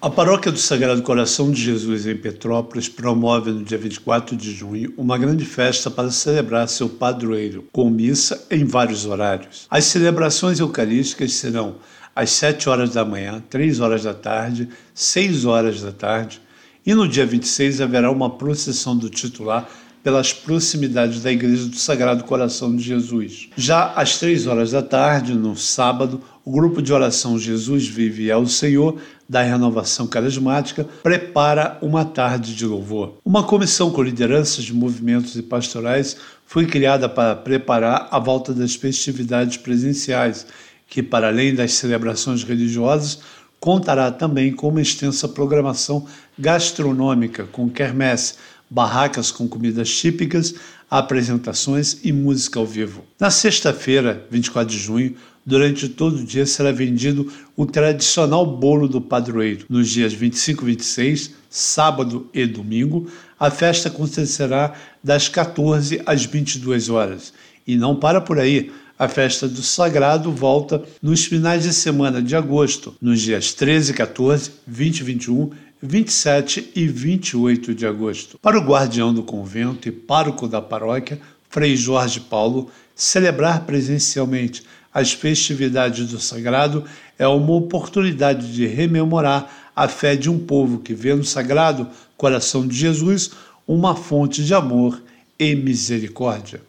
A Paróquia do Sagrado Coração de Jesus em Petrópolis promove no dia 24 de junho uma grande festa para celebrar seu padroeiro, com missa em vários horários. As celebrações eucarísticas serão às 7 horas da manhã, 3 horas da tarde, 6 horas da tarde, e no dia 26 haverá uma procissão do titular pelas proximidades da Igreja do Sagrado Coração de Jesus. Já às três horas da tarde, no sábado, o grupo de oração Jesus Vive é o Senhor da Renovação Carismática prepara uma tarde de louvor. Uma comissão com lideranças de movimentos e pastorais foi criada para preparar a volta das festividades presenciais, que, para além das celebrações religiosas, contará também com uma extensa programação gastronômica, com quermesse, barracas com comidas típicas, apresentações e música ao vivo. Na sexta-feira, 24 de junho, durante todo o dia será vendido o tradicional bolo do padroeiro. Nos dias 25 e 26, sábado e domingo, a festa acontecerá das 14 às 22 horas. E não para por aí. A festa do Sagrado volta nos finais de semana de agosto, nos dias 13, 14, 20 e 21 27 e 28 de agosto. Para o guardião do convento e pároco da paróquia, Frei Jorge Paulo, celebrar presencialmente as festividades do sagrado é uma oportunidade de rememorar a fé de um povo que vê no sagrado coração de Jesus uma fonte de amor e misericórdia.